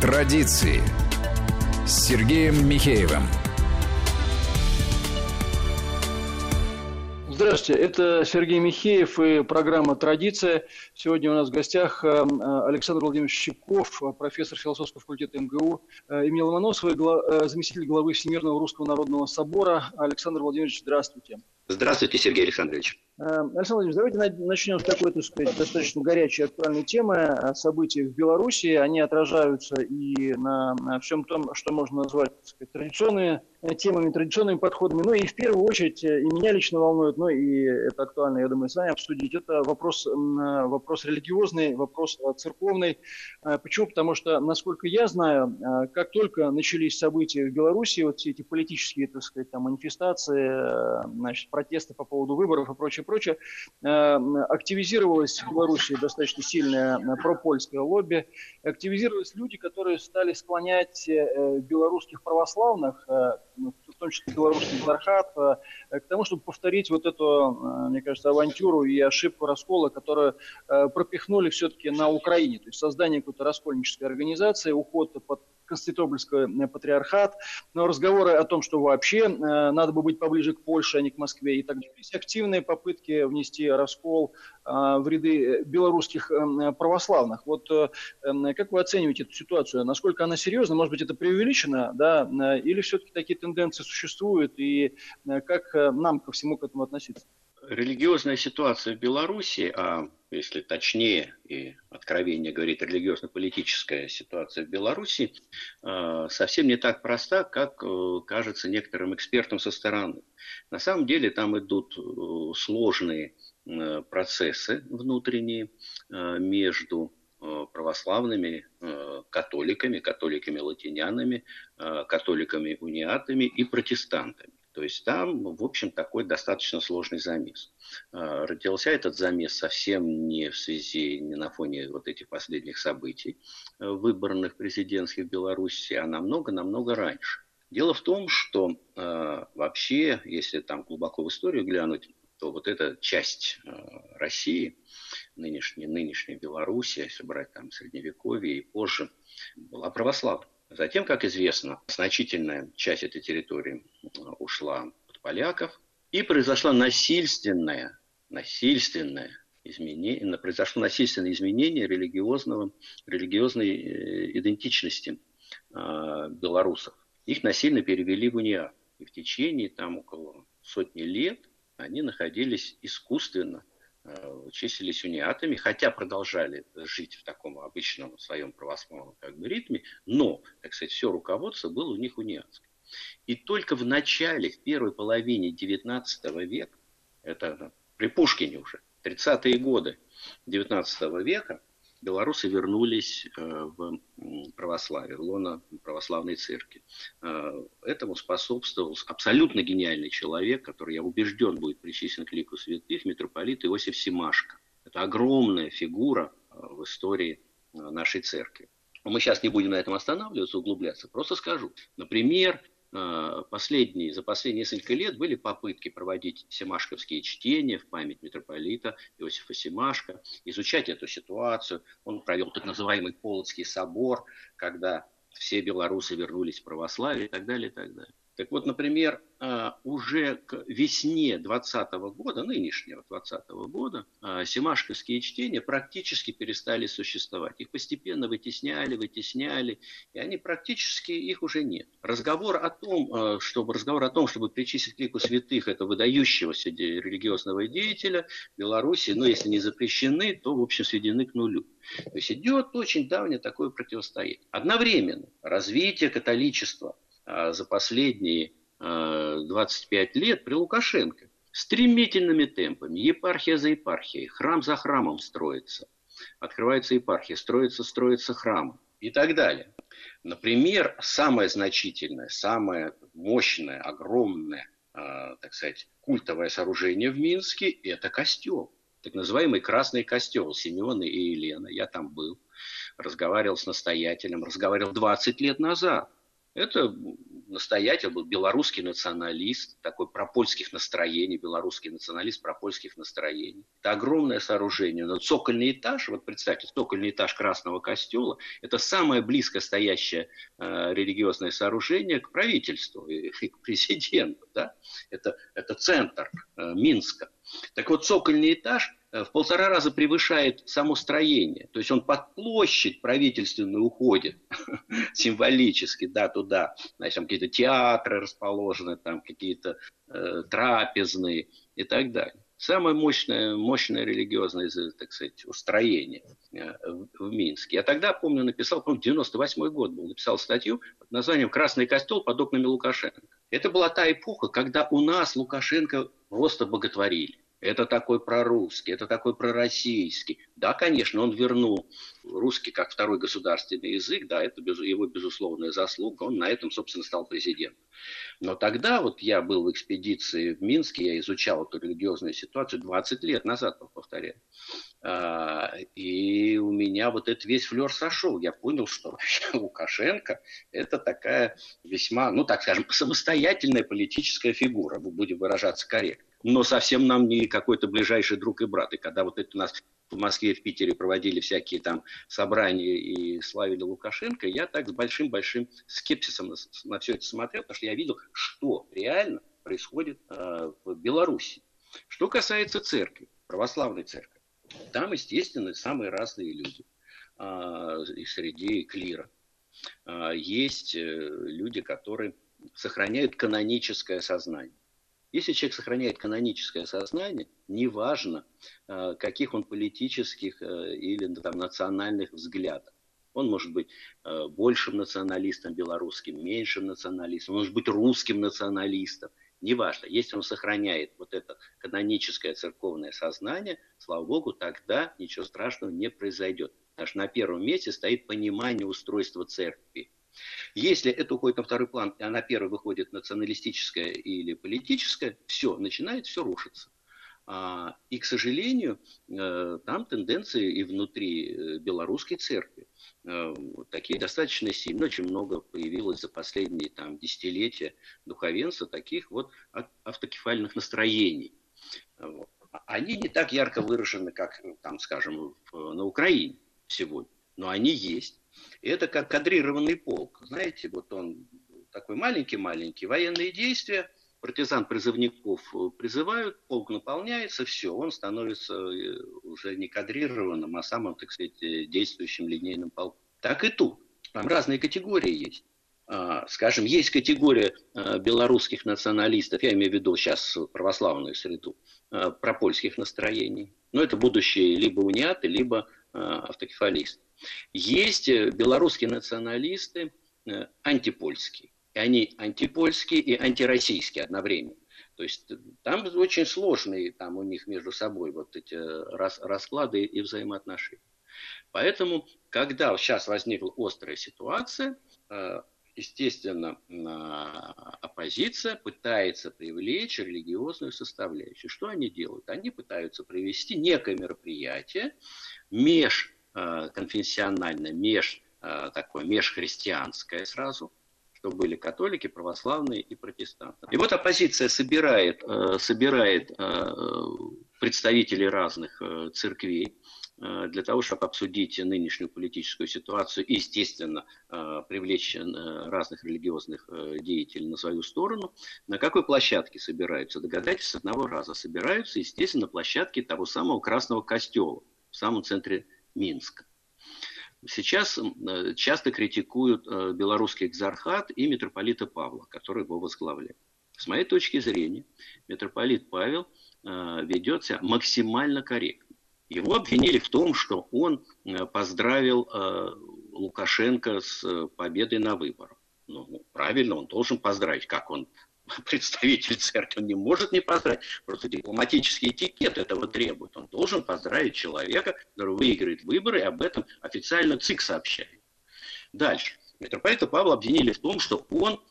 Традиции с Сергеем Михеевым. Здравствуйте, это Сергей Михеев и программа «Традиция». Сегодня у нас в гостях э, Александр Владимирович Щипков, профессор философского факультета МГУ э, имени Ломоносова, э, заместитель главы Всемирного Русского Народного Собора. Александр Владимирович, здравствуйте. Здравствуйте, Сергей Александрович. Александр Владимирович, давайте начнем с такой, так сказать, достаточно горячей актуальной темы. События в Беларуси, они отражаются и на всем том, что можно назвать так сказать, традиционными темами, традиционными подходами. Ну и в первую очередь и меня лично волнует, ну и это актуально, я думаю, с вами обсудить, это вопрос, вопрос религиозный, вопрос церковный. А, почему? Потому что, насколько я знаю, а, как только начались события в Беларуси, вот все эти политические, так сказать, там, манифестации, значит, протесты по поводу выборов и прочее, прочее, активизировалось в Беларуси достаточно сильное пропольское лобби, активизировались люди, которые стали склонять э, белорусских православных э, ну, в том числе белорусский Зархат, э, к тому, чтобы повторить вот эту, э, мне кажется, авантюру и ошибку раскола, которую э, пропихнули все-таки на Украине. То есть создание какой-то раскольнической организации, уход под Константинопольский э, патриархат, но разговоры о том, что вообще э, надо бы быть поближе к Польше, а не к Москве и так далее. Есть активные попытки внести раскол э, в ряды белорусских православных. Вот как вы оцениваете эту ситуацию? Насколько она серьезна? Может быть, это преувеличено, да? Или все-таки такие тенденции существуют? И как нам ко всему к этому относиться? Религиозная ситуация в Беларуси, а если точнее и откровение говорит религиозно-политическая ситуация в Беларуси, э, совсем не так проста, как э, кажется некоторым экспертам со стороны. На самом деле там идут э, сложные процессы внутренние между православными католиками, католиками-латинянами, католиками-униатами и протестантами. То есть там, в общем, такой достаточно сложный замес. А, родился этот замес совсем не в связи, не на фоне вот этих последних событий э, выборных президентских в Беларуси, а намного-намного раньше. Дело в том, что э, вообще, если там глубоко в историю глянуть, то вот эта часть э, России, нынешняя, нынешняя Беларусь, если брать там Средневековье и позже, была православной. Затем, как известно, значительная часть этой территории ушла под поляков, и произошло насильственное, насильственное изменение, произошло насильственное изменение религиозного, религиозной э, идентичности э, белорусов. Их насильно перевели в униат. И в течение там около сотни лет они находились искусственно Э, числились униатами, хотя продолжали жить в таком обычном своем православном как бы, ритме, но, так сказать, все руководство было у них униатское. И только в начале, в первой половине XIX века, это при Пушкине уже, 30-е годы XIX века, белорусы вернулись э, в православие, в лоно православной церкви. Э, этому способствовал абсолютно гениальный человек, который, я убежден, будет причислен к лику святых, митрополит Иосиф Симашко. Это огромная фигура э, в истории нашей церкви. Мы сейчас не будем на этом останавливаться, углубляться. Просто скажу. Например, последние, за последние несколько лет были попытки проводить семашковские чтения в память митрополита Иосифа Семашка, изучать эту ситуацию. Он провел так называемый Полоцкий собор, когда все белорусы вернулись в православие и так далее, и так далее. Так вот, например, а, уже к весне 2020 года, нынешнего 2020 года, а, семашковские чтения практически перестали существовать. Их постепенно вытесняли, вытесняли, и они практически, их уже нет. Разговор о том, а, чтобы, разговор о том, чтобы причислить лику святых этого выдающегося религиозного деятеля Беларуси, ну, если не запрещены, то, в общем, сведены к нулю. То есть идет очень давнее такое противостояние. Одновременно развитие католичества за последние 25 а, лет при Лукашенко. Стремительными темпами, епархия за епархией, храм за храмом строится. Открывается епархия, строится, строится храм и так далее. Например, самое значительное, самое мощное, огромное, э, так сказать, культовое сооружение в Минске – это костел. Так называемый Красный костел Семена и Елена. Я там был, разговаривал с настоятелем, разговаривал 20 лет назад Это настоятель был белорусский националист, такой пропольских настроений, белорусский националист пропольских настроений. Это огромное сооружение. Но цокольный этаж, вот представьте, цокольный этаж Красного костела, это самое близко стоящее э, религиозное сооружение к правительству и, и к президенту. Да? Это, это центр э, Минска. Так вот, цокольный этаж в полтора раза превышает само строение. То есть он под площадь правительственную уходит символически, да, туда. Значит, там какие-то театры расположены, там какие-то э, трапезные и так далее. Самое мощное, мощное религиозное, так сказать, устроение э, в, в Минске. Я тогда, помню, написал, помню, 98 год был, написал статью под названием «Красный костел под окнами Лукашенко». Это была та эпоха, когда у нас Лукашенко просто боготворили это такой прорусский, это такой пророссийский. Да, конечно, он вернул русский как второй государственный язык, да, это его безусловная заслуга, он на этом, собственно, стал президентом. Но тогда вот я был в экспедиции в Минске, я изучал эту религиозную ситуацию 20 лет назад, повторяю. А, и у меня вот этот весь флер сошел. Я понял, что Лукашенко это такая весьма, ну так скажем, самостоятельная политическая фигура, будем выражаться корректно но совсем нам не какой-то ближайший друг и брат. И когда вот это у нас в Москве, в Питере проводили всякие там собрания и славили Лукашенко, я так с большим-большим скепсисом на, на все это смотрел, потому что я видел, что реально происходит э, в Беларуси. Что касается церкви, православной церкви, там, естественно, самые разные люди э, и среди клира. Э, есть э, люди, которые сохраняют каноническое сознание. Если человек сохраняет каноническое сознание, неважно, э, каких он политических э, или там, национальных взглядов. Он может быть э, большим националистом белорусским, меньшим националистом, он может быть русским националистом. Неважно, если он сохраняет вот это каноническое церковное сознание, слава богу, тогда ничего страшного не произойдет. Потому что на первом месте стоит понимание устройства церкви. Если это уходит на второй план, а на первый выходит националистическое или политическое, все, начинает все рушиться. А, и, к сожалению, э, там тенденции и внутри э, белорусской церкви э, такие достаточно сильные, очень много появилось за последние там, десятилетия духовенства таких вот автокефальных настроений. Они не так ярко выражены, как, там, скажем, на Украине сегодня, но они есть. И это как кадрированный полк. Знаете, вот он такой маленький-маленький. Военные действия, партизан призывников призывают, полк наполняется, все, он становится э, уже не кадрированным, а самым, так сказать, э, действующим линейным полком. Так и тут. Там разные категории есть. А, скажем, есть категория э, белорусских националистов, я имею в виду сейчас православную среду, пропольских настроений. Но это будущие либо униаты, либо автокефалисты. Есть э, белорусские националисты э, антипольские. И они антипольские и антироссийские одновременно. То есть э, там очень сложные там у них между собой вот эти расклады и взаимоотношения. Поэтому, когда сейчас возникла острая ситуация, естественно, оппозиция пытается привлечь религиозную составляющую. Что они делают? Они пытаются провести некое мероприятие меж Э, конфессиональное, меж, э, такое межхристианское сразу, что были католики, православные и протестанты. И вот оппозиция собирает, собирает представителей разных церквей, для того, чтобы обсудить нынешнюю политическую ситуацию естественно, привлечь разных религиозных деятелей на свою сторону. На какой площадке собираются? Догадайтесь, с одного раза собираются, естественно, на площадке того самого Красного Костела в самом центре Минска. Сейчас э, часто критикуют э, белорусский экзархат и митрополита Павла, который его возглавляет. С моей точки зрения, митрополит Павел э, ведет себя максимально корректно. Его обвинили в том, что он поздравил Лукашенко с победой на выборах. Ну, правильно, он должен поздравить, как он представитель церкви, он не может не поздравить. Просто дипломатический этикет этого требует. Он должен поздравить человека, который выиграет выборы, и об этом официально ЦИК сообщает. Дальше. Митрополита Павла обвинили в том, что он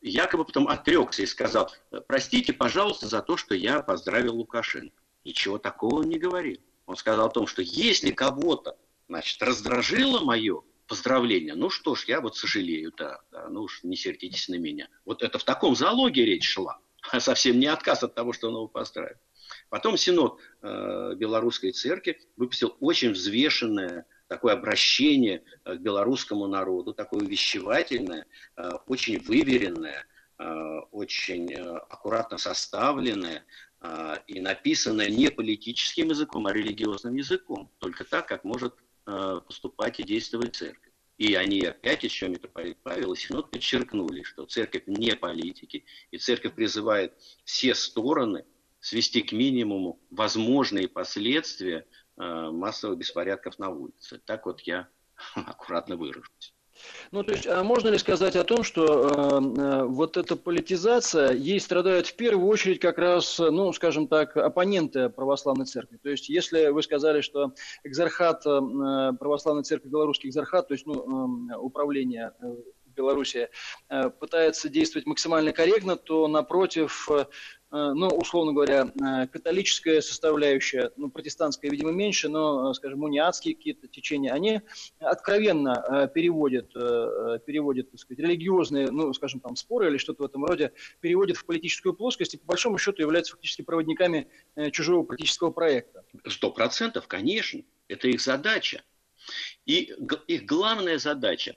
якобы потом отрекся и сказал, простите, пожалуйста, за то, что я поздравил Лукашенко. Ничего такого он не говорил. Он сказал о том, что если кого-то значит, раздражило мое поздравления. Ну что ж, я вот сожалею, да, да, ну уж не сердитесь на меня. Вот это в таком залоге речь шла, а совсем не отказ от того, что он его поздравил. Потом Синод э, Белорусской Церкви выпустил очень взвешенное такое обращение э, к белорусскому народу, такое увещевательное, э, очень выверенное, э, очень аккуратно составленное и написанное не политическим языком, а религиозным языком. Только так, как может поступать и действовать церковь. И они опять еще, митрополит Павел и Синод подчеркнули, что церковь не политики, и церковь призывает все стороны свести к минимуму возможные последствия Э, массовых беспорядков на улице. Так вот я аккуратно выражусь. Ну, то есть, а можно ли сказать о том, что э, э, вот эта политизация, ей страдают в первую очередь как раз, ну, скажем так, оппоненты православной церкви? То есть, если вы сказали, что экзархат э, православной церкви, белорусский экзархат, то есть, ну, э, управление э, Беларуси э, пытается действовать максимально корректно, то напротив Э, ну, условно говоря, э, католическая составляющая, ну, протестантская, видимо, меньше, но, э, скажем, униатские какие-то течения, они откровенно переводят, переводят, так сказать, религиозные, ну, скажем, там, споры или что-то в этом роде, переводят в политическую плоскость и, по большому счету, являются фактически проводниками чужого политического проекта. Сто процентов, конечно. Это их задача. И их главная задача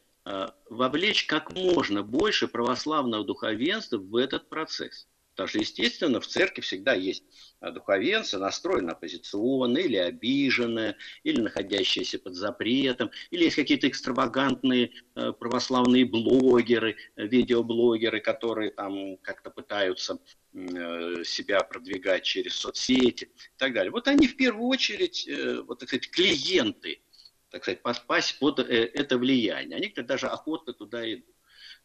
вовлечь как можно больше православного духовенства в этот процесс. Потому что, естественно, в церкви всегда есть а, духовенцы, настроены оппозиционные или обиженные, или находящиеся под запретом, или есть какие-то экстравагантные э, православные блогеры, э, видеоблогеры, которые там как-то пытаются э, себя продвигать через соцсети и так далее. Вот они в первую очередь, вот, так сказать, клиенты, так сказать, подпасть под это влияние. Они даже охотно туда идут.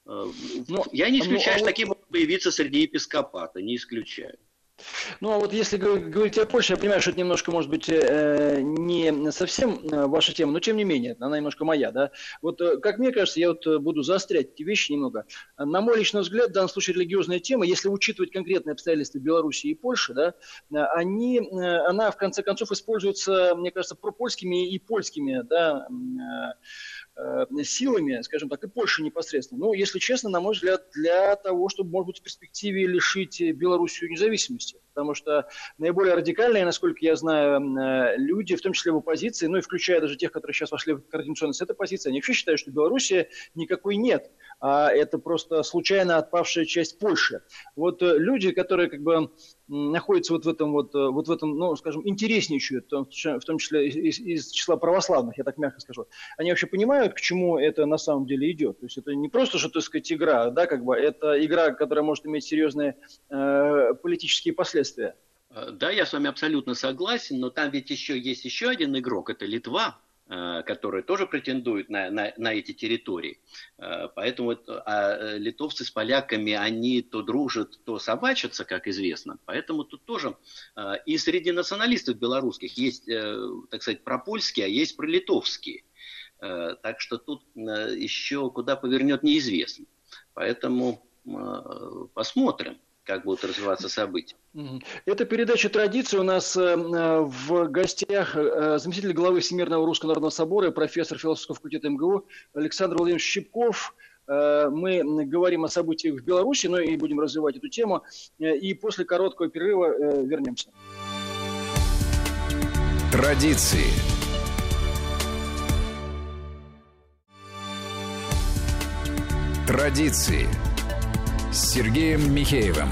Э, ну, я не исключаю, ну, а что такие могут появиться среди епископата, не исключаю. Ну, а вот если говорить о Польше, я понимаю, что это немножко, может быть, э, не совсем э, ваша тема, но тем не менее, она немножко моя, да. Вот, как мне кажется, я вот буду заострять эти вещи немного. На мой личный взгляд, в данном случае религиозная тема, если учитывать конкретные обстоятельства Беларуси и Польши, да, они, она, в конце концов, используется, мне кажется, пропольскими и польскими, да, Э, силами, скажем так, и Польши непосредственно. Ну, если честно, на мой взгляд, для того, чтобы, может быть, в перспективе лишить Белоруссию независимости. Потому что наиболее радикальные, насколько я знаю, э, люди, в том числе в оппозиции, ну и включая даже тех, которые сейчас вошли в координационность этой позиции, они вообще считают, что Белоруссии никакой нет, а это просто случайно отпавшая часть Польши. Вот э, люди, которые как бы находятся вот в этом вот, э, вот в этом, ну, скажем, интереснейшую, в том числе из, из числа православных, я так мягко скажу, они вообще понимают, к чему это на самом деле идет. То есть это не просто, что, так сказать, игра, да, как бы, это игра, которая может иметь серьезные э, политические последствия. Э, да, я с вами абсолютно согласен, но там ведь еще есть еще один игрок, это Литва, которые тоже претендуют на, на, на эти территории. Э, поэтому а э, литовцы с поляками, они то дружат, то собачатся, как известно. Поэтому тут тоже и среди националистов белорусских есть, так сказать, пропольские, а есть пролитовские. Так что тут еще куда повернет неизвестно. Поэтому посмотрим как будут развиваться события. Это передача традиции. У нас э, в гостях э, заместитель главы Всемирного Русского Народного Собора, профессор философского факультета МГУ Александр Владимирович Щипков. Э, мы говорим о событиях в Беларуси, но и будем развивать эту тему. И после короткого перерыва вернемся. Традиции. Традиции с Сергеем Михеевым.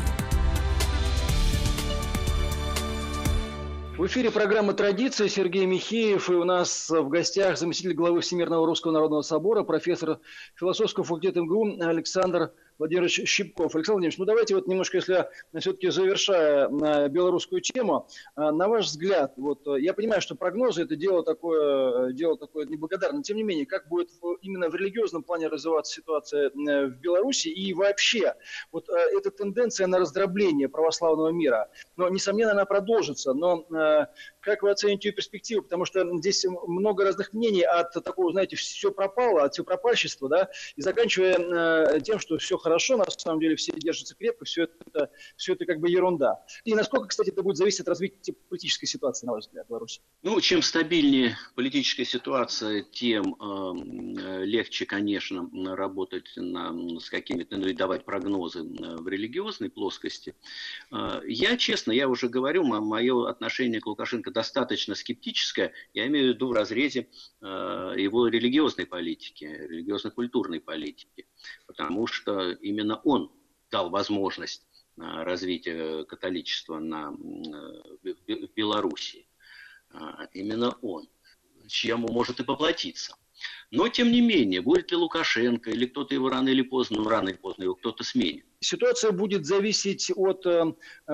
В эфире программа «Традиция». Сергей Михеев. И у нас в гостях заместитель главы Всемирного Русского Народного Собора, профессор философского факультета МГУ Александр Владимирович Щипков. Александр Владимирович, ну давайте вот немножко, если все-таки завершая на белорусскую тему, а, на ваш взгляд, вот я понимаю, что прогнозы это дело такое, дело такое неблагодарное, тем не менее, как будет именно в религиозном плане развиваться ситуация э, в Беларуси и вообще вот э, эта тенденция на раздробление православного мира, но, несомненно, она продолжится, но э, как вы оцените ее перспективу? Потому что здесь много разных мнений от такого, знаете, все пропало, от все пропальщества, да, и заканчивая тем, что все хорошо, на самом деле все держатся крепко, все это, все это как бы ерунда. И насколько, кстати, это будет зависеть от развития политической ситуации, на ваш взгляд, в Беларуси? Ну, чем стабильнее политическая ситуация, тем э, легче, конечно, работать на, с какими-то, ну и давать прогнозы э, в религиозной плоскости. Э, я, честно, я уже говорю, мое отношение к Лукашенко достаточно скептическое, я имею в виду в разрезе э, его религиозной политики, религиозно-культурной политики, потому что именно он дал возможность э, развития католичества на, э, в Белоруссии. Именно он, чему может и поплатиться. Но, тем не менее, будет ли Лукашенко или кто-то его рано или поздно, ну, рано или поздно его кто-то сменит, Ситуация будет зависеть от э,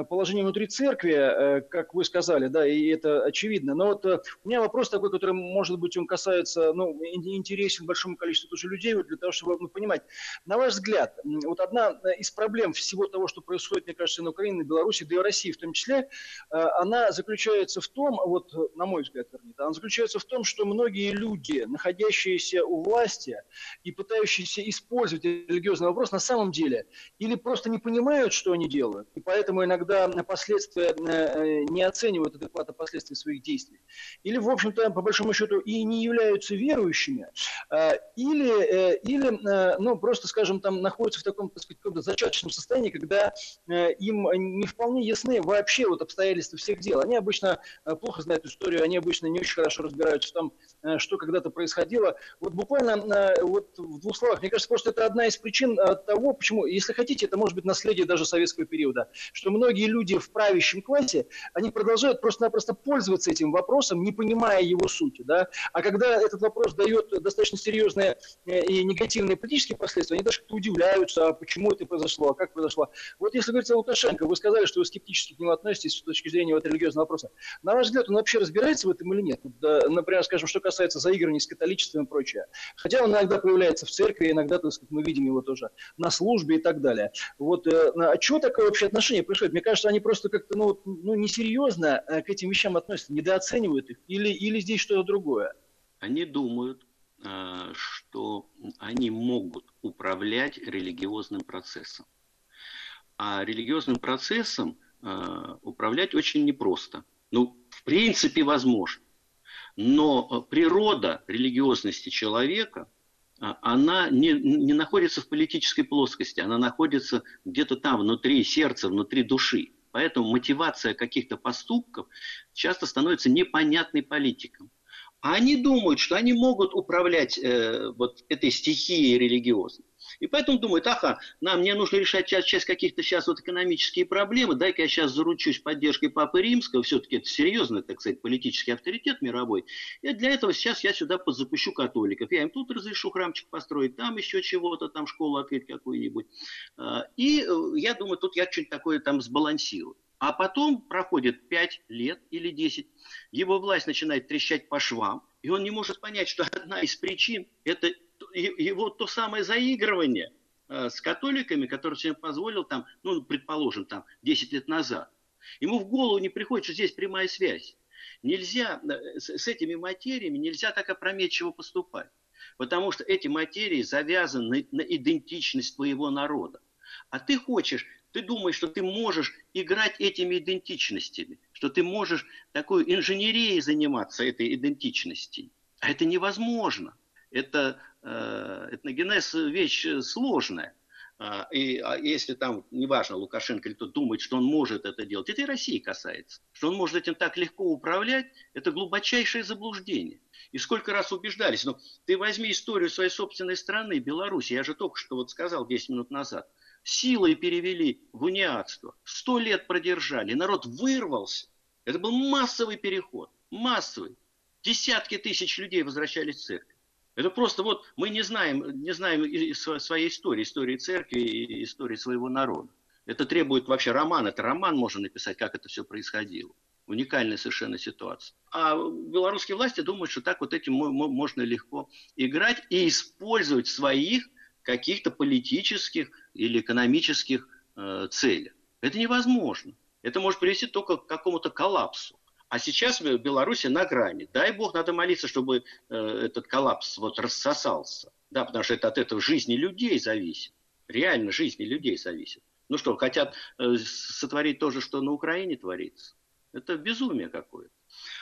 положения внутри церкви, э, как вы сказали, да, и это очевидно. Но вот э, у меня вопрос такой, который, может быть, он касается, ну, интересен большому количеству тоже людей, вот для того, чтобы ну, понимать. На ваш взгляд, вот одна из проблем всего того, что происходит, мне кажется, на Украине, на Беларуси, да и в России в том числе, она заключается в том, вот на мой взгляд, вернее, она заключается в том, что многие люди, находящиеся у власти и пытающиеся использовать религиозный вопрос, на самом деле или или просто не понимают, что они делают, и поэтому иногда последствия э, не оценивают адекватно последствия своих действий, или, в общем-то, по большому счету, и не являются верующими, э, или, э, или ну, просто, скажем, там находятся в таком, так сказать, каком-то зачаточном состоянии, когда им не вполне ясны вообще вот обстоятельства всех дел. Они обычно плохо знают историю, они обычно не очень хорошо разбираются в том, что когда-то происходило. Вот буквально вот в двух словах, мне кажется, просто это одна из причин того, почему, если хотите, видите, это может быть наследие даже советского периода, что многие люди в правящем классе, они продолжают просто-напросто пользоваться этим вопросом, не понимая его сути. Да? А когда этот вопрос дает достаточно серьезные э, и негативные политические последствия, они даже как-то удивляются, а почему это произошло, а как произошло. Вот если говорить о Лукашенко, вы сказали, что вы скептически к нему относитесь с точки зрения вот религиозного вопроса. На ваш взгляд, он вообще разбирается в этом или нет? Например, скажем, что касается заигрывания с католичеством и прочее. Хотя он иногда появляется в церкви, иногда, так сказать, мы видим его тоже на службе и так далее. Вот, э, а что такое вообще отношение происходит? Мне кажется, они просто как-то ну, ну, несерьезно э, к этим вещам относятся, недооценивают их, или, или здесь что-то другое? Они думают, э, что они могут управлять религиозным процессом. А религиозным процессом управлять очень непросто. Ну, в принципе, возможно. Но природа религиозности человека – она не, не находится в политической плоскости, она находится где-то там, внутри сердца, внутри души. Поэтому мотивация каких-то поступков часто становится непонятной политикам. А они думают, что они могут управлять э, вот этой стихией религиозной. И поэтому думают, ага, нам мне нужно решать часть, часть каких-то сейчас вот экономические проблемы, дай-ка я сейчас заручусь поддержкой Папы Римского, все-таки это серьезный, так сказать, политический авторитет мировой. И для этого сейчас я сюда запущу католиков. Я им тут разрешу храмчик построить, там еще чего-то, там школу открыть какую-нибудь. А, и э, я думаю, тут я что-нибудь такое там сбалансирую. А потом проходит 5 лет или 10, его власть начинает трещать по швам, и он не может понять, что одна из причин – это его то самое заигрывание э, с католиками, которое себе позволил там, ну, предположим, там, 10 лет назад. Ему в голову не приходит, что здесь прямая связь. Нельзя, э, с этими материями нельзя так опрометчиво поступать. Потому что эти материи завязаны на идентичность твоего народа. А ты хочешь, ты думаешь, что ты можешь играть этими идентичностями, что ты можешь такой инженерией заниматься этой идентичностью. А это невозможно. Это этногенез вещь сложная. А, и а если там, неважно, Лукашенко или кто думает, что он может это делать, это и России касается. Что он может этим так легко управлять, это глубочайшее заблуждение. И сколько раз убеждались. Но ты возьми историю своей собственной страны, Беларуси. Я же только что вот сказал 10 минут назад. Силой перевели в униатство. Сто лет продержали. Народ вырвался. Это был массовый переход. Массовый. Десятки тысяч людей возвращались в церковь. Это просто вот мы не знаем, не знаем своей истории, истории церкви и истории своего народа. Это требует вообще романа. Это роман можно написать, как это все происходило. Уникальная совершенно ситуация. А белорусские власти думают, что так вот этим можно легко играть и использовать своих каких-то политических или экономических э, целях. Это невозможно. Это может привести только к какому-то коллапсу. А сейчас в Беларуси на грани. Дай бог, надо молиться, чтобы э, этот коллапс вот рассосался. Да, потому что это от этого жизни людей зависит. Реально жизни людей зависит. Ну что, хотят э, сотворить то же, что на Украине творится? Это безумие какое-то.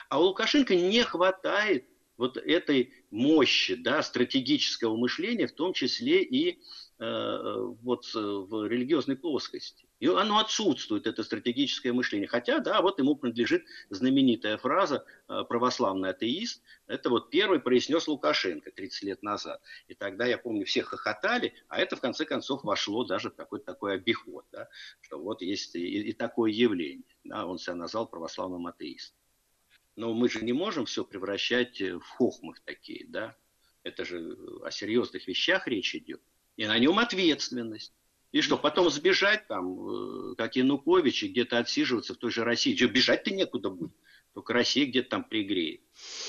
А у Лукашенко не хватает вот этой мощи, да, стратегического мышления, в том числе и э, вот э, в религиозной плоскости. И оно отсутствует, это стратегическое мышление. Хотя, да, вот ему принадлежит знаменитая фраза э, «православный атеист». Это вот первый произнес Лукашенко 30 лет назад. И тогда, я помню, все хохотали, а это, в конце концов, вошло даже в какой-то такой обиход, да, что вот есть и, и такое явление. Да, он себя назвал православным атеистом. Но мы же не можем все превращать в хохмы такие, да. Это же о серьезных вещах речь идет. И на нем ответственность. И что, потом сбежать там, э, как Янукович, и где-то отсиживаться в той же России. Что, бежать-то некуда будет. Только Россия где-то там пригреет.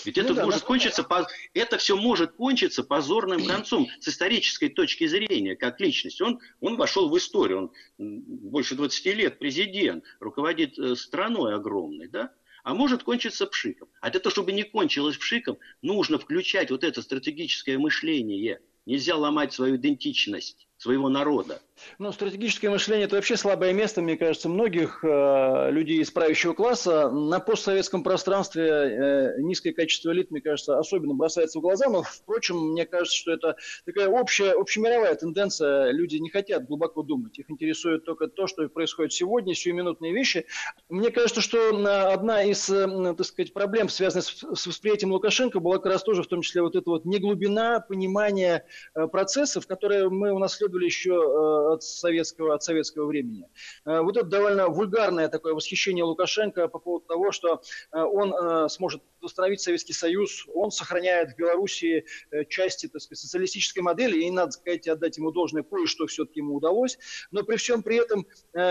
Ведь ну, это да, может кончиться, по... это все может кончиться позорным концом с исторической точки зрения, как личность. Он, он вошел в историю, он больше 20 лет президент, руководит э, страной огромной, да? А может кончиться пшиком. А для того, чтобы не кончилось пшиком, нужно включать вот это стратегическое мышление. Нельзя ломать свою идентичность своего народа. Ну, стратегическое мышление – это вообще слабое место, мне кажется, многих э, людей из правящего класса. На постсоветском пространстве э, низкое качество элит, мне кажется, особенно бросается в глаза. Но, впрочем, мне кажется, что это такая общая, общемировая тенденция. Люди не хотят глубоко думать. Их интересует только то, что происходит сегодня, сиюминутные вещи. Мне кажется, что одна из, э, так сказать, проблем, связанных с, восприятием Лукашенко, была как раз тоже в том числе вот эта вот неглубина понимания э, процессов, которые мы унаследовали еще э, от советского, от советского времени. Э, вот это довольно вульгарное такое восхищение Лукашенко по поводу того, что э, он сможет восстановить Советский Союз, он сохраняет в Белоруссии части так сказать, социалистической модели, и надо сказать, отдать ему должное, кое-что все-таки ему удалось, но при всем при этом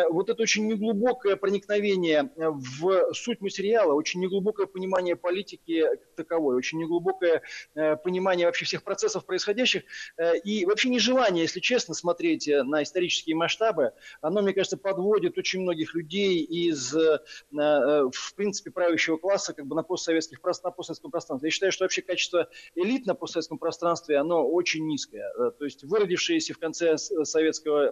вот это очень неглубокое проникновение в суть материала, очень неглубокое понимание политики таковой, очень неглубокое понимание вообще всех процессов происходящих, и вообще нежелание, если честно, смотреть на исторические масштабы, оно, мне кажется, подводит очень многих людей из, э, э, в принципе, правящего класса как бы на постсоветских на постсоветском пространстве. Я считаю, что вообще качество элит на постсоветском пространстве, оно очень низкое. Э, то есть выродившиеся в конце советского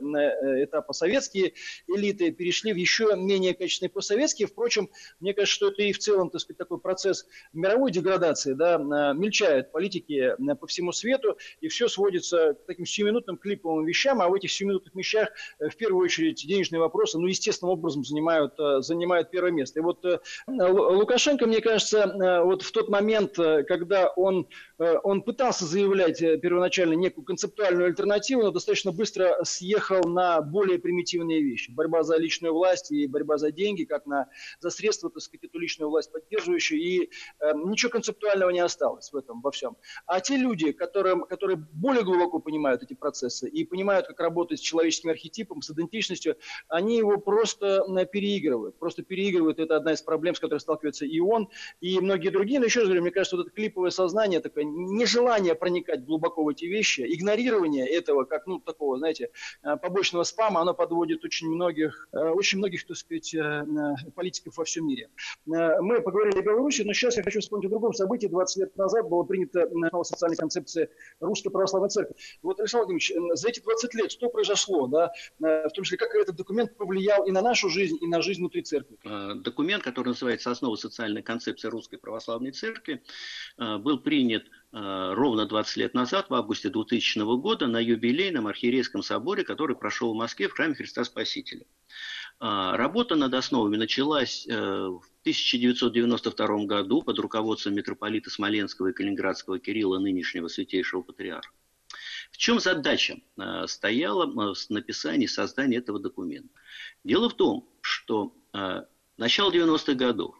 этапа советские элиты перешли в еще менее качественные постсоветские. Впрочем, мне кажется, что это и в целом, так сказать, такой процесс мировой деградации, да, мельчают политики по всему свету, и все сводится к таким сиюминутным клиповым вещам, а в этих сиюминутных вещах, э, в первую очередь, денежные вопросы, ну, естественным образом занимают, э, занимают первое место. И вот э, Лукашенко, мне кажется, вот в тот момент, когда он, он пытался заявлять первоначально некую концептуальную альтернативу, но достаточно быстро съехал на более примитивные вещи. Борьба за личную власть и борьба за деньги, как на, за средства, так сказать, эту личную власть поддерживающую, и ничего концептуального не осталось в этом, во всем. А те люди, которым, которые более глубоко понимают эти процессы и понимают, как работать с человеческим архетипом, с идентичностью, они его просто переигрывают. Просто переигрывают. Это одна из проблем, с которой сталкивается и он, и многие другие. Но еще раз говорю, мне кажется, вот это клиповое сознание, такое нежелание проникать глубоко в эти вещи, игнорирование этого, как, ну, такого, знаете, э, побочного спама, оно подводит очень многих, э, очень многих, так сказать, э, политиков во всем мире. Мы поговорили о Беларуси, но сейчас я хочу вспомнить о другом событии. 20 лет назад была принята новая социальная концепция Русской Православной Церкви. Вот, Александр Владимирович, за эти 20 лет что произошло? да, э, в том числе, как этот документ повлиял и на нашу жизнь, и на жизнь внутри церкви. Э, документ, который называется «Основа социальной концепции Русской Православной Церкви», э, был принят ровно 20 лет назад, в августе 2000 года, на юбилейном архиерейском соборе, который прошел в Москве в храме Христа Спасителя. Работа над основами началась в 1992 году под руководством митрополита Смоленского и Калининградского Кирилла, нынешнего святейшего патриарха. В чем задача э, стояла в э, написании, создании этого документа? Дело в том, что э, начало 90-х годов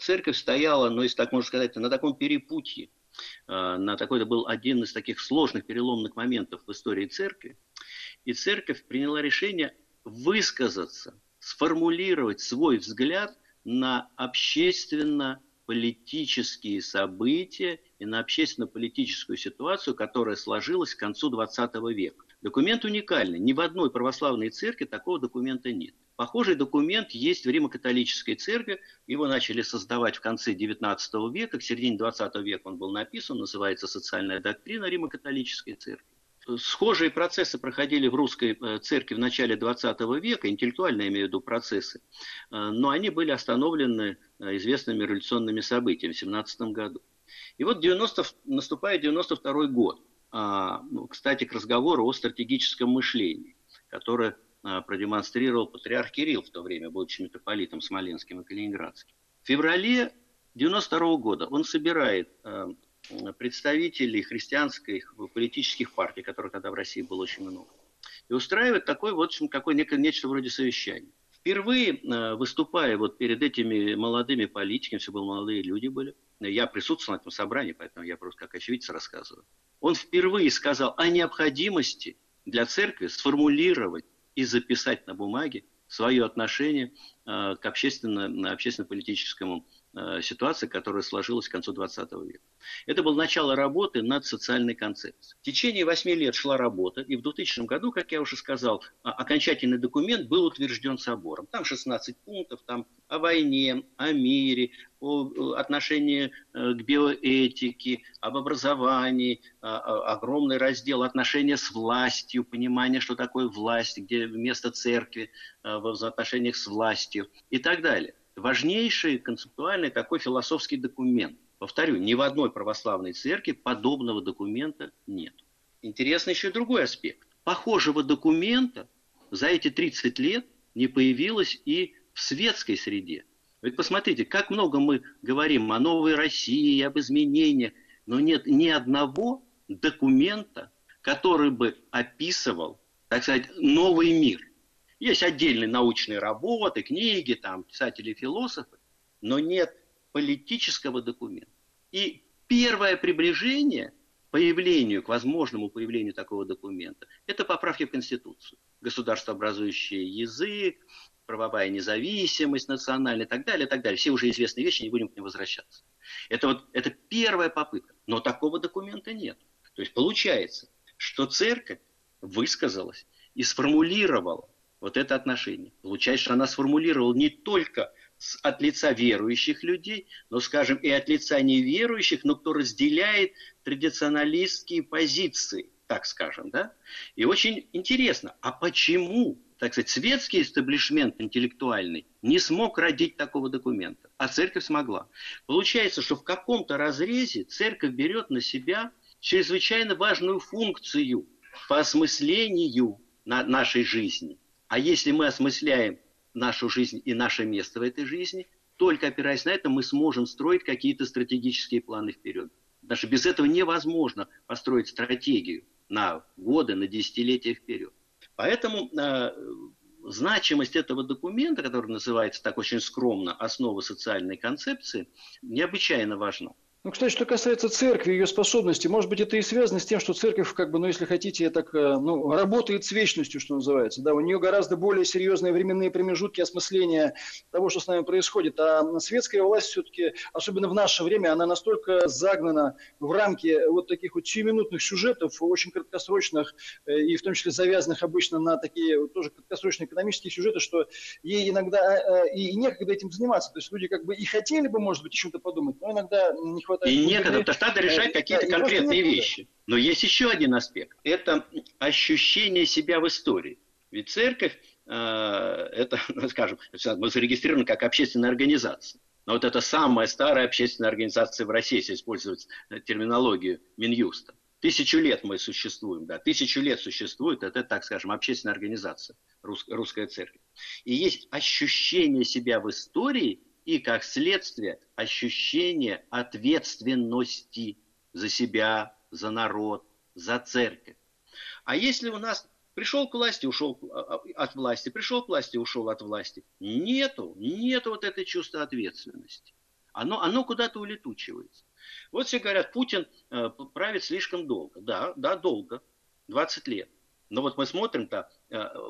церковь стояла, ну, если так можно сказать, на таком перепутье, на такой, это был один из таких сложных переломных моментов в истории церкви, и церковь приняла решение высказаться, сформулировать свой взгляд на общественно политические события и на общественно-политическую ситуацию, которая сложилась к концу XX века. Документ уникальный. Ни в одной православной церкви такого документа нет. Похожий документ есть в Римо-католической церкви. Его начали создавать в конце XIX века. К середине XX века он был написан. Называется «Социальная доктрина Римо-католической церкви». Схожие процессы проходили в русской э, церкви в начале 20 века, интеллектуально я имею в виду процессы, э, но они были остановлены э, известными революционными событиями в 17 году. И вот 90, наступает 92 год. А, ну, кстати, к разговору о стратегическом мышлении, которое продемонстрировал патриарх Кирилл в то время, будучи митрополитом Смоленским и Калининградским. В феврале 92 года он собирает представителей христианских политических партий, которых тогда в России было очень много, и устраивает такой вот какой нечто вроде совещания. Впервые э, выступая вот перед этими молодыми политиками, все были молодые люди были, я присутствовал на этом собрании, поэтому я просто как очевидец рассказываю. Он впервые сказал о необходимости для церкви сформулировать и записать на бумаге свое отношение э, к общественно, общественно-политическому Э, ситуации, которая сложилась к концу 20 века. Это было начало работы над социальной концепцией. В течение 8 лет шла работа, и в 2000 году, как я уже сказал, окончательный документ был утвержден собором. Там 16 пунктов, там о войне, о мире, о отношении э, к биоэтике, об образовании, огромный раздел отношения с властью, понимание, что такое власть, где место церкви э, в отношениях с властью и так далее важнейший концептуальный такой философский документ. Повторю, ни в одной православной церкви подобного документа нет. Интересно еще другой аспект. Похожего документа за эти 30 лет не появилось и в светской среде. Ведь посмотрите, как много мы говорим о новой России, об изменениях, но нет ни одного документа, который бы описывал, так сказать, новый мир – есть отдельные научные работы, книги, там, писатели, философы, но нет политического документа. И первое приближение появлению, к возможному появлению такого документа, это поправки в Конституцию. Государствообразующий язык, правовая независимость национальная и так далее, и так далее. Все уже известные вещи, не будем к ним возвращаться. Это вот это первая попытка, но такого документа нет. То есть получается, что церковь высказалась и сформулировала вот это отношение. Получается, что она сформулировала не только от лица верующих людей, но, скажем, и от лица неверующих, но кто разделяет традиционалистские позиции, так скажем, да? И очень интересно, а почему, так сказать, светский истеблишмент интеллектуальный не смог родить такого документа, а церковь смогла? Получается, что в каком-то разрезе церковь берет на себя чрезвычайно важную функцию по осмыслению нашей жизни – а если мы осмысляем нашу жизнь и наше место в этой жизни, только опираясь на это, мы сможем строить какие-то стратегические планы вперед. Потому что без этого невозможно построить стратегию на годы, на десятилетия вперед. Поэтому э, значимость этого документа, который называется так очень скромно «Основа социальной концепции», необычайно важна. Ну, кстати, что касается церкви, ее способности, может быть, это и связано с тем, что церковь, как бы, ну, если хотите, так, э, ну, работает с вечностью, что называется. Да, у нее гораздо более серьезные временные промежутки осмысления того, что с нами происходит. А светская власть все-таки, особенно в наше время, она настолько загнана в рамки вот таких вот сиюминутных сюжетов, очень краткосрочных, э, и в том числе завязанных обычно на такие тоже краткосрочные экономические сюжеты, что ей иногда э, и некогда этим заниматься. То есть люди как бы и хотели бы, может быть, о чем-то подумать, но иногда не хватает хватает. И некогда, потому что надо решать какие-то конкретные вещи. Но есть еще один аспект. Это ощущение себя в истории. Ведь церковь, э, это, ну, скажем, мы зарегистрированы как общественная организация. Но вот это самая старая общественная организация в России, если использовать терминологию Минюста. Тысячу лет мы существуем, да, тысячу лет существует, это, так скажем, общественная организация, русская церковь. И есть ощущение себя в истории и, как следствие, ощущение ответственности за себя, за народ, за церковь. А если у нас пришел к власти, ушел а, а, от власти, пришел к власти, ушел от власти, нету, нету вот этой чувства ответственности. Оно, оно куда-то улетучивается. Вот все говорят, Путин э, правит слишком долго. Да, да, долго. 20 лет. Но вот мы смотрим-то,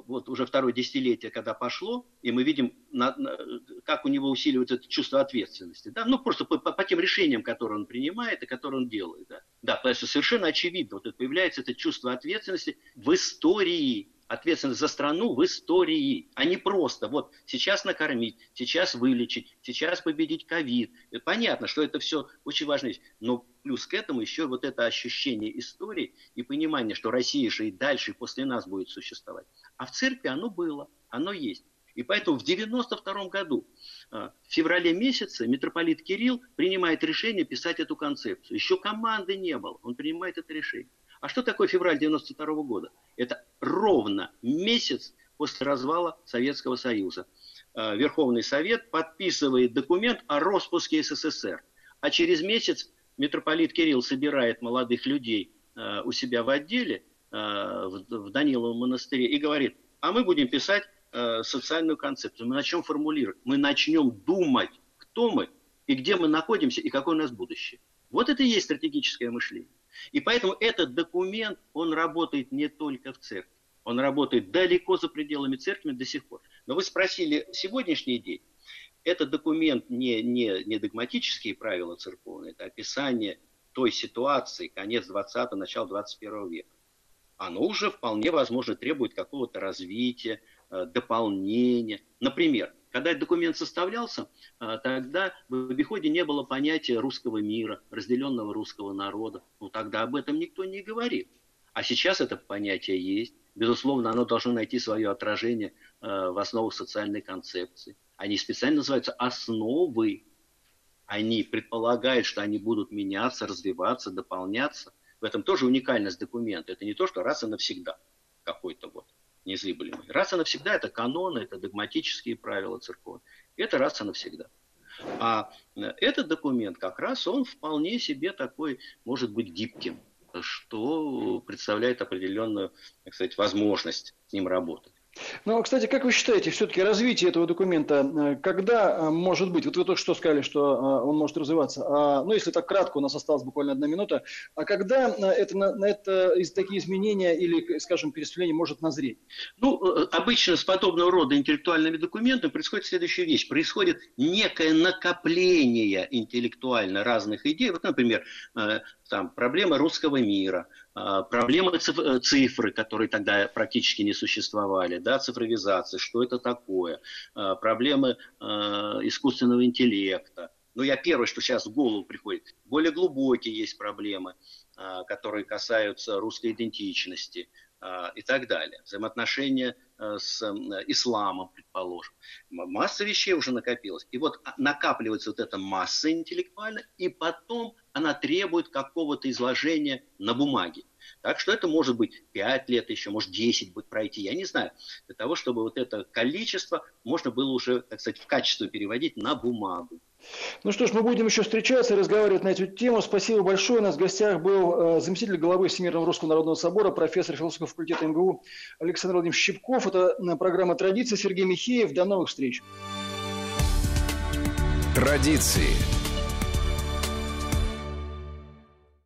вот уже второе десятилетие, когда пошло, и мы видим, на, на, как у него усиливается это чувство ответственности. Да? Ну, просто по, по, по тем решениям, которые он принимает и которые он делает. Да, да потому совершенно очевидно, вот это появляется это чувство ответственности в истории, ответственность за страну в истории, а не просто вот сейчас накормить, сейчас вылечить, сейчас победить ковид. Понятно, что это все очень важно, но плюс к этому еще вот это ощущение истории и понимание, что Россия же и дальше, после нас будет существовать. А в церкви оно было, оно есть. И поэтому в 92 году, а, в феврале месяце, митрополит Кирилл принимает решение писать эту концепцию. Еще команды не было, он принимает это решение. А что такое февраль 92 года? Это ровно месяц после развала Советского Союза. А, Верховный Совет подписывает документ о распуске СССР. А через месяц митрополит Кирилл собирает молодых людей а, у себя в отделе, в Даниловом монастыре, и говорит, а мы будем писать э, социальную концепцию. Мы начнем формулировать, мы начнем думать, кто мы и где мы находимся и какое у нас будущее. Вот это и есть стратегическое мышление. И поэтому этот документ, он работает не только в церкви. Он работает далеко за пределами церкви до сих пор. Но вы спросили сегодняшний день. Этот документ не, не, не догматические правила церковные, это описание той ситуации, конец 20-го, начало 21 века. Оно уже вполне возможно требует какого-то развития, Э, дополнения. Например, когда этот документ составлялся, э, тогда в обиходе не было понятия русского мира, разделенного русского народа. Ну тогда об этом никто не говорит. А сейчас это понятие есть. Безусловно, оно должно найти свое отражение э, в основах социальной концепции. Они специально называются основы. Они предполагают, что они будут меняться, развиваться, дополняться. В этом тоже уникальность документа. Это не то, что раз и навсегда какой-то вот незыблемый. Раз и навсегда это каноны, это догматические правила церкви. Это раз и навсегда. А этот документ как раз, он вполне себе такой, может быть, гибким, что представляет определенную, так сказать, возможность с ним работать. Ну, кстати, как вы считаете, все-таки развитие этого документа, э, когда э, может быть, вот вы только что сказали, что э, он может развиваться, а, ну, если так кратко, у нас осталась буквально одна минута, а когда это, на это такие изменения или, скажем, пересвление может назреть? Ну, обычно с подобного рода интеллектуальными документами происходит следующая вещь. Происходит некое накопление интеллектуально разных идей. Вот, например, там, проблема русского мира, а, проблемы э, цифры, которые тогда практически не существовали, да, цифровизация, что это такое, а, проблемы а, искусственного интеллекта. Ну, я первое, что сейчас в голову приходит. Более глубокие есть проблемы, которые касаются русской идентичности и так далее. Взаимоотношения с исламом, предположим. Масса вещей уже накопилась. И вот накапливается вот эта масса интеллектуальная, и потом она требует какого-то изложения на бумаге. Так что это может быть 5 лет еще, может 10 будет пройти, я не знаю. Для того, чтобы вот это количество можно было уже, так сказать, в качество переводить на бумагу. Ну что ж, мы будем еще встречаться и разговаривать на эту тему. Спасибо большое. У нас в гостях был э, заместитель главы Всемирного Русского Народного Собора, профессор философского факультета МГУ Александр Владимирович Щипков. Это э, программа «Традиция». Сергей Михеев. До новых встреч. Традиции.